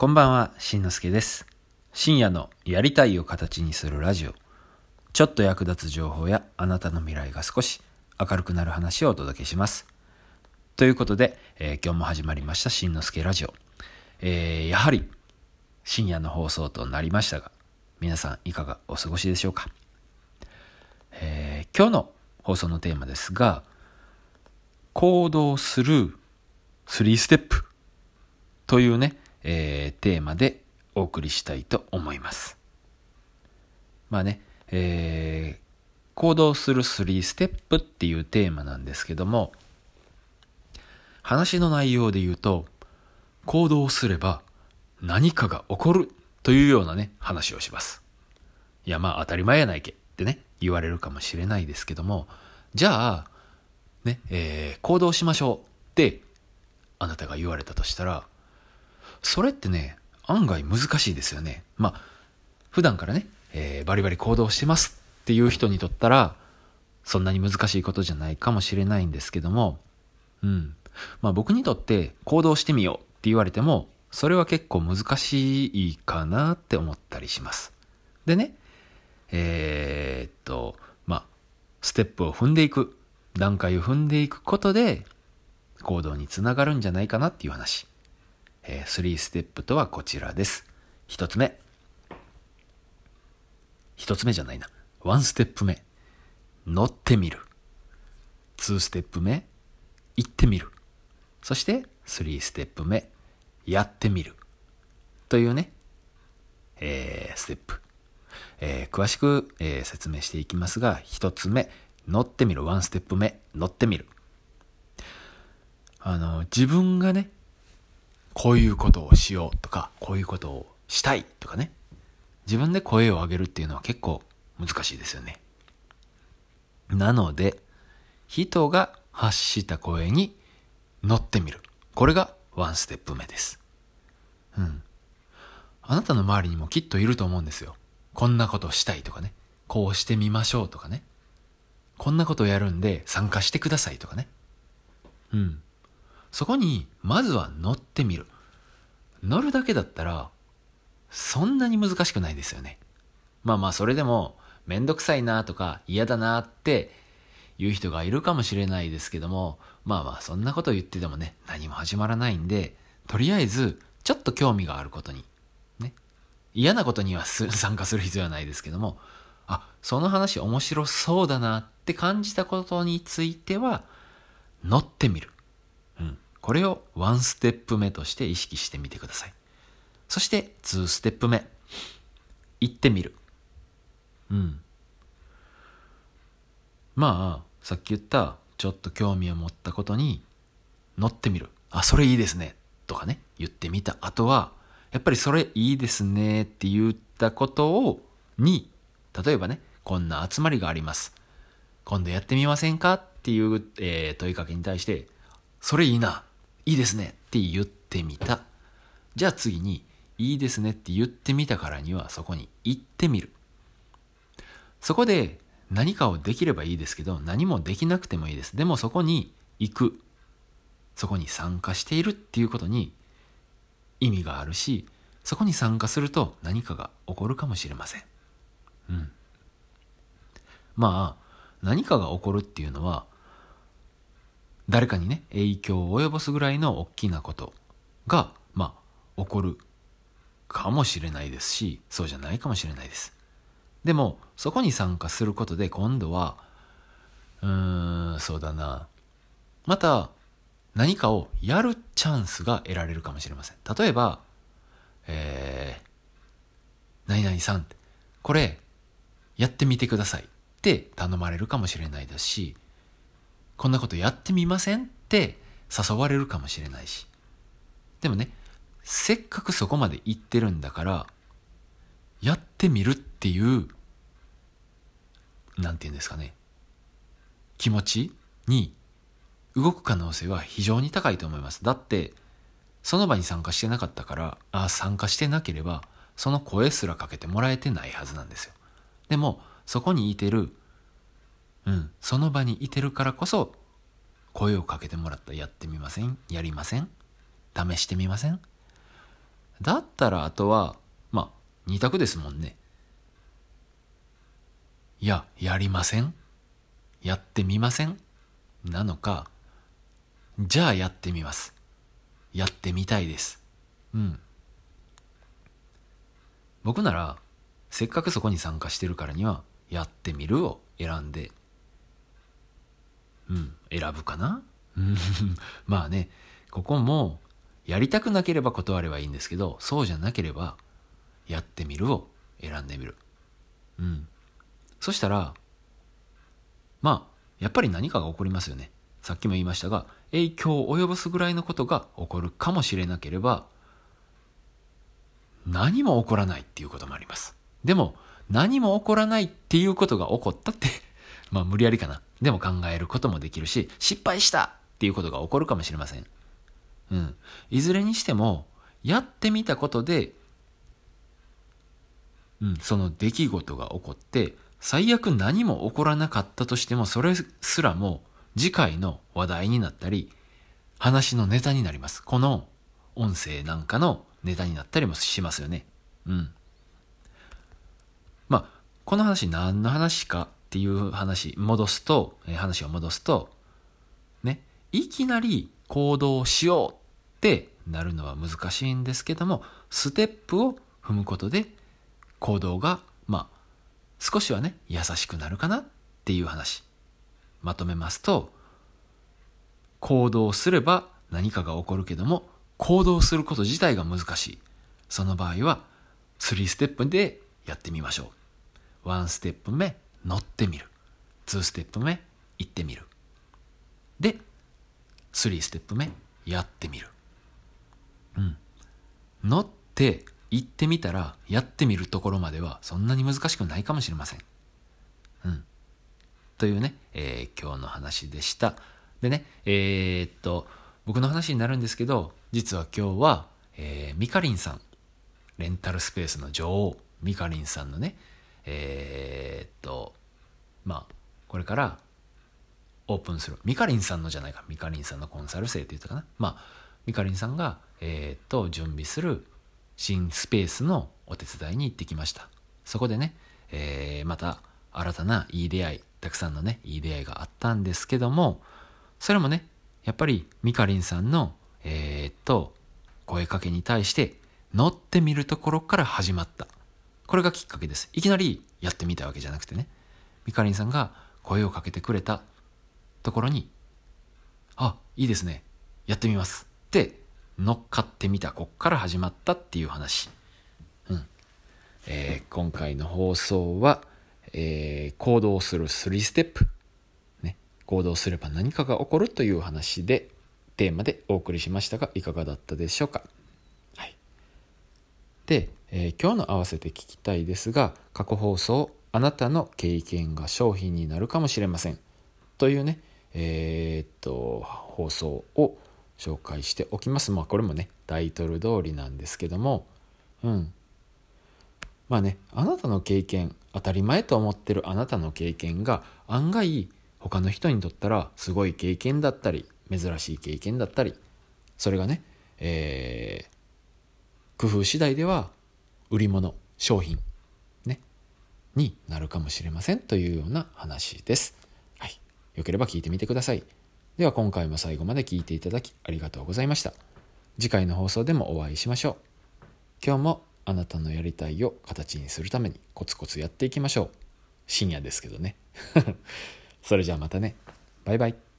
こんばんは、しんのすけです。深夜のやりたいを形にするラジオ。ちょっと役立つ情報やあなたの未来が少し明るくなる話をお届けします。ということで、えー今日も始まりましたしんのすけラジオ。えーやはり深夜の放送となりましたが、皆さんいかがお過ごしでしょうか？えー今日の放送のテーマですが、行動する3ステップというね、えーテーマでお送りしたいと思います。まあね、えー行動する3ステップっていうテーマなんですけども、話の内容で言うと、行動すれば何かが起こるというようなね、話をします。いや、まあ当たり前やないけってね、言われるかもしれないですけども、じゃあ、ね、えー行動しましょうって、あなたが言われたとしたら、それってね、案外難しいですよね。まあ、普段からね、えーバリバリ行動してますっていう人にとったら、そんなに難しいことじゃないかもしれないんですけども、うん。まあ僕にとって行動してみようって言われても、それは結構難しいかなって思ったりします。でね、えーっと、まあ、ステップを踏んでいく、段階を踏んでいくことで、行動につながるんじゃないかなっていう話。えー、3ステップとはこちらです。一つ目。一つ目じゃないな。ワンステップ目。乗ってみる。ツーステップ目。行ってみる。そして、3ステップ目。やってみる。というね、えーステップ。えー詳しく、えー説明していきますが、一つ目、乗ってみる。ワンステップ目、乗ってみる。あの、自分がね、こういうことをしようとか、こういうことをしたいとかね、自分で声を上げるっていうのは結構難しいですよね。なので、人が発した声に乗ってみる。これがワンステップ目です。うん。あなたの周りにもきっといると思うんですよ。こんなことしたいとかね。こうしてみましょうとかね。こんなことやるんで参加してくださいとかね。うん。そこに、まずは乗ってみる。乗るだけだったら、そんなに難しくないですよね。まあまあ、それでも、めんどくさいなとか嫌だなって言う人がいるかもしれないですけども、まあまあ、そんなこと言っててもね、何も始まらないんで、とりあえず、ちょっと興味があることに、ね。嫌なことには 参加する必要はないですけども、あ、その話面白そうだなって感じたことについては、乗ってみる。これをワンステップ目として意識してみてください。そして、2ステップ目。行ってみる。うん。まあ、さっき言った、ちょっと興味を持ったことに乗ってみる。あ、それいいですね。とかね、言ってみた後は、やっぱりそれいいですねって言ったことを、に、例えばね、こんな集まりがあります。今度やってみませんかっていう、えー問いかけに対して、それいいな、いいですねって言ってみた。じゃあ次に、いいですねって言ってみたからにはそこに行ってみる。そこで何かをできればいいですけど、何もできなくてもいいです。でもそこに行く。そこに参加しているっていうことに意味があるし、そこに参加すると何かが起こるかもしれません。うん。まあ、何かが起こるっていうのは、誰かにね、影響を及ぼすぐらいの大きなことが、まあ、起こるかもしれないですし、そうじゃないかもしれないです。でも、そこに参加することで今度は、うーん、そうだな。また、何かをやるチャンスが得られるかもしれません。例えば、えー、何々さん、これ、やってみてくださいって頼まれるかもしれないですし、こんなことやってみませんって誘われるかもしれないし。でもね、せっかくそこまで行ってるんだから、やってみるっていう、なんて言うんですかね、気持ちに動く可能性は非常に高いと思います。だって、その場に参加してなかったから、あ参加してなければ、その声すらかけてもらえてないはずなんですよ。でも、そこにいてる、うん、その場にいてるからこそ、声をかけてもらったやってみません？やりません？試してみません？だったらあとは、まあ、二択ですもんね。いや、やりません？やってみません？なのか、じゃあやってみます。やってみたいです。うん。僕なら、せっかくそこに参加してるからには、やってみるを選んで、うん、選ぶかな？まあね、ここも、やりたくなければ断ればいいんですけど、そうじゃなければ、やってみるを選んでみる。うん。そしたら、まあ、やっぱり何かが起こりますよね。さっきも言いましたが、影響を及ぼすぐらいのことが起こるかもしれなければ、何も起こらないっていうこともあります。でも、何も起こらないっていうことが起こったって まあ無理やりかな。でも考えることもできるし、失敗したっていうことが起こるかもしれません。うん。いずれにしても、やってみたことで、うん、その出来事が起こって、最悪何も起こらなかったとしても、それすらも次回の話題になったり、話のネタになります。この音声なんかのネタになったりもしますよね。うん。まあ、この話何の話かっていう話、戻すと、え話を戻すと、ね、いきなり行動しようってなるのは難しいんですけども、ステップを踏むことで行動が、まあ、少しはね、優しくなるかなっていう話。まとめますと、行動すれば何かが起こるけども、行動すること自体が難しい。その場合は、3ステップでやってみましょう。1ステップ目、乗ってみる。2ステップ目、行ってみる。で、3ステップ目、やってみる。うん。乗って行ってみたら、やってみるところまではそんなに難しくないかもしれません。うん。というね、えー、今日の話でした。でね、えー、っと、僕の話になるんですけど、実は今日は、えー、ミカリンさん、レンタルスペースの女王、ミカリンさんのね、えー、っと、まあ、これからオープンする。ミカリンさんのじゃないか。ミカリンさんのコンサル生って言ったかな。まあ、ミカリンさんが、えー、っと、準備する新スペースのお手伝いに行ってきました。そこでね、えー、また新たないい出会い、たくさんのね、いい出会いがあったんですけども、それもね、やっぱりミカリンさんの、えー、っと、声かけに対して乗ってみるところから始まった。これがきっかけです。いきなりやってみたわけじゃなくてね。ミカリンさんが声をかけてくれたところに、あ、いいですね。やってみます。って乗っかってみた。こっから始まったっていう話。うん。えー、今回の放送は、えー、行動する3ステップ。ね。行動すれば何かが起こるという話で、テーマでお送りしましたが、いかがだったでしょうか。で、えー、今日の合わせて聞きたいですが、過去放送、あなたの経験が商品になるかもしれません。というね、えー、っと、放送を紹介しておきます。まあこれもね、タイトル通りなんですけども、うん。まあね、あなたの経験、当たり前と思ってるあなたの経験が案外他の人にとったらすごい経験だったり、珍しい経験だったり、それがね、えー、工夫次第では売り物、商品、ね、になるかもしれませんというような話です。はい。よければ聞いてみてください。では今回も最後まで聞いていただきありがとうございました。次回の放送でもお会いしましょう。今日もあなたのやりたいを形にするためにコツコツやっていきましょう。深夜ですけどね。それじゃあまたね。バイバイ。